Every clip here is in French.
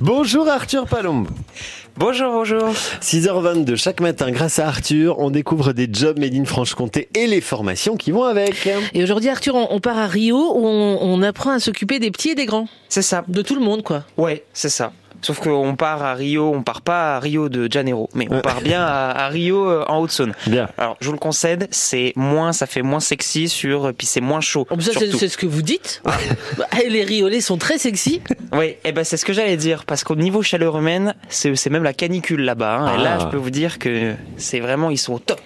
Bonjour Arthur Palombe. Bonjour, bonjour. 6h22 chaque matin, grâce à Arthur, on découvre des jobs made in Franche-Comté et les formations qui vont avec. Et aujourd'hui, Arthur, on, on part à Rio où on, on apprend à s'occuper des petits et des grands. C'est ça. De tout le monde, quoi. Ouais, c'est ça. Sauf qu'on part à Rio, on part pas à Rio de Janeiro, mais on part bien à, à Rio euh, en Haute-Saône. Bien. Alors, je vous le concède, c'est moins, ça fait moins sexy sur, puis c'est moins chaud. Oh, mais ça, c'est ce que vous dites. Bah, les riolets sont très sexy. Oui, et ben c'est ce que j'allais dire, parce qu'au niveau chaleur humaine, c'est c'est même la canicule là-bas. hein. Et là, Ah. je peux vous dire que c'est vraiment, ils sont au top.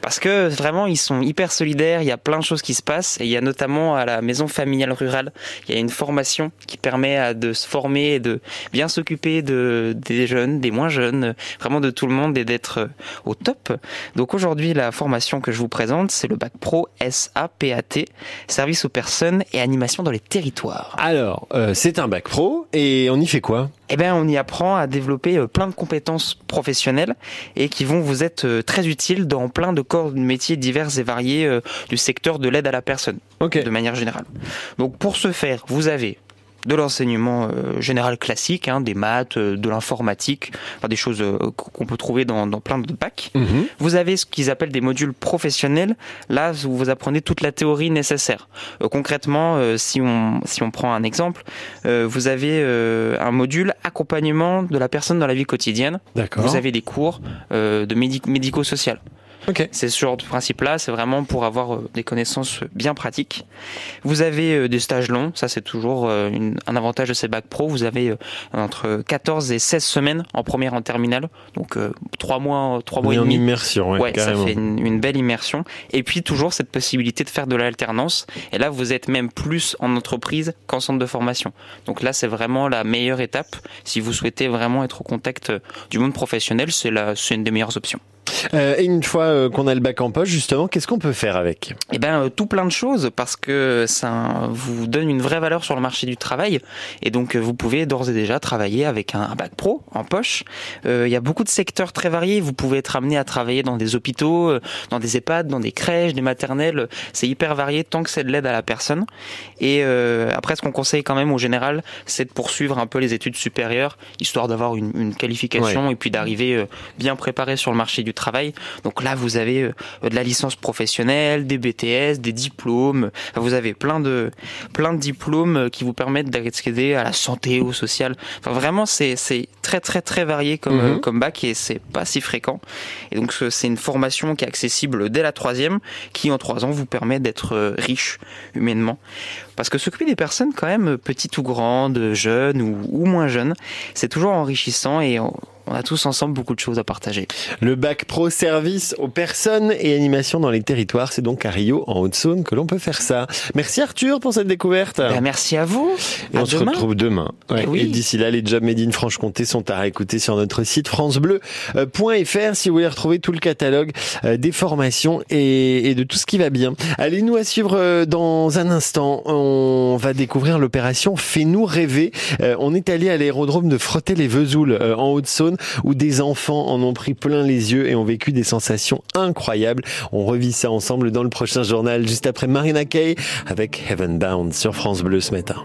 Parce que vraiment, ils sont hyper solidaires, il y a plein de choses qui se passent, et il y a notamment à la maison familiale rurale, il y a une formation qui permet de se former et de bien s'occuper de, des jeunes, des moins jeunes, vraiment de tout le monde et d'être euh, au top. Donc aujourd'hui, la formation que je vous présente, c'est le bac pro SAPAT, service aux personnes et animation dans les territoires. Alors, euh, c'est un bac pro et on y fait quoi? Eh bien, on y apprend à développer euh, plein de compétences professionnelles et qui vont vous être euh, très utiles dans plein de corps de métiers divers et variés euh, du secteur de l'aide à la personne, de manière générale. Donc, pour ce faire, vous avez de l'enseignement euh, général classique, hein, des maths, euh, de l'informatique, enfin, des choses euh, qu'on peut trouver dans, dans plein de bacs. Mhm. Vous avez ce qu'ils appellent des modules professionnels. Là, où vous apprenez toute la théorie nécessaire. Euh, concrètement, euh, si on si on prend un exemple, euh, vous avez un module accompagnement de la personne dans la vie quotidienne. Vous avez des cours de médic- médico-social. Ok. C'est ce genre de principe-là, c'est vraiment pour avoir euh, des connaissances bien pratiques. Vous avez euh, des stages longs, ça c'est toujours euh, une- un avantage de ces bacs pro. Vous avez entre 14 et 16 semaines en première et en terminale, donc euh, trois mois, trois On mois est et en demi. immersion, ouais, Ouais, ça fait une, une belle immersion. Et puis toujours cette possibilité de faire de l'alternance. Et là, vous êtes même plus en entreprise qu'en centre de formation. Donc là, c'est vraiment la meilleure étape. Si vous souhaitez vraiment être au contact du monde professionnel, c'est la, c'est une des meilleures options. Euh, et une fois euh, qu'on a le bac en poche, justement, qu'est-ce qu'on peut faire avec? Eh ben, euh, tout plein de choses parce que ça vous donne une vraie valeur sur le marché du travail. Et donc, vous pouvez d'ores et déjà travailler avec un, bac pro en poche. Euh, Il y a beaucoup de secteurs très variés. Vous pouvez être amené à travailler dans des hôpitaux, dans des EHPAD, dans des crèches, des maternelles. C'est hyper varié tant que c'est de l'aide à la personne. Et euh, après, ce qu'on conseille quand même au général, c'est de poursuivre un peu les études supérieures, histoire d'avoir une, une qualification et puis d'arriver bien préparé sur le marché du travail. Donc là, vous avez euh, de la licence professionnelle, des BTS, des diplômes. Enfin, vous avez plein de plein de diplômes euh, qui vous permettent d'accéder à la santé, au social. Enfin, vraiment, c'est très très très varié comme Mhm. euh, comme bac et c'est pas si fréquent. Et donc ce- c'est une formation qui est accessible dès la troisième, qui en trois ans vous permet d'être riche humainement. Parce que s'occuper des personnes quand même petites ou grandes, jeunes ou, ou moins jeunes, c'est toujours enrichissant et on, on a tous ensemble beaucoup de choses à partager. Le bac pro service aux personnes et animation dans les territoires, c'est donc à Rio, en Haute-Saône, que l'on peut faire ça. Merci Arthur pour cette découverte. Ben, merci à vous. Et À on se retrouve demain. Ouais. Eh oui. Et d'ici là, les jobs Made in Franche-Comté sont à réécouter sur notre site francebleu.fr si vous voulez retrouver tout le catalogue euh, des formations et, et de tout ce qui va bien. Allez, nous à suivre euh, dans un instant. On va découvrir l'opération Fais-nous rêver. Euh, on est allé à l'aérodrome de Frotter-les-Vesoules euh, en Haute-Saône où des enfants en ont pris plein les yeux et ont vécu des sensations incroyables. On revit ça ensemble dans le prochain journal juste après Marina Kaye avec Heaven Bound sur France Bleu ce matin.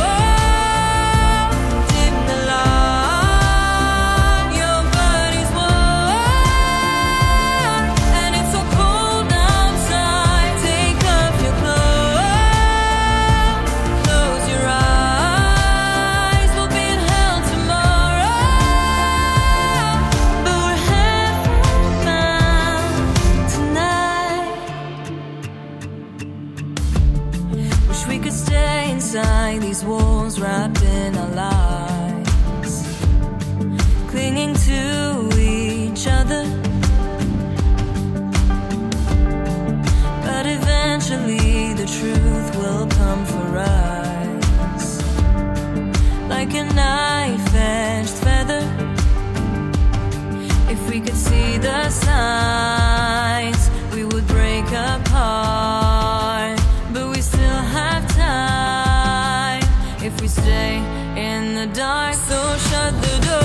wish we could stay inside these walls wrapped in our lies, clinging to each other. But eventually the truth will come for us, like a knife edged feather. If we could see the sun. Dark. So shut the door,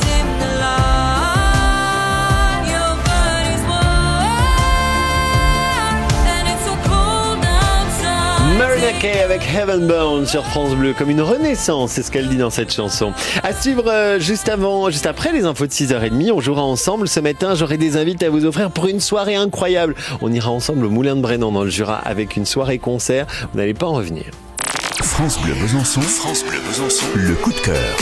dim the light. Your body's warm, and it's so cold outside. Marina Kaye avec Heaven Bound sur France Bleu, comme une renaissance, c'est ce qu'elle dit dans cette chanson. À suivre euh, juste avant, juste après les infos de 6h30, on jouera ensemble. Ce matin, j'aurai des invites à vous offrir pour une soirée incroyable. On ira ensemble au Moulin de Brennan dans le Jura avec une soirée concert. Vous n'allez pas en revenir. France Bleu Besançon. France Bleu Besançon. Le coup de cœur.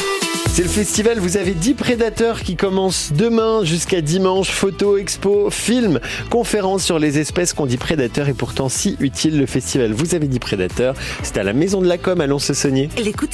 C'est le festival, vous avez 10 prédateurs qui commencent demain jusqu'à dimanche. Photos, expos, films, conférences sur les espèces qu'on dit prédateurs et pourtant si utiles. Le festival Vous avez dit prédateurs, c'est à la Maison de la Com à. Les coups de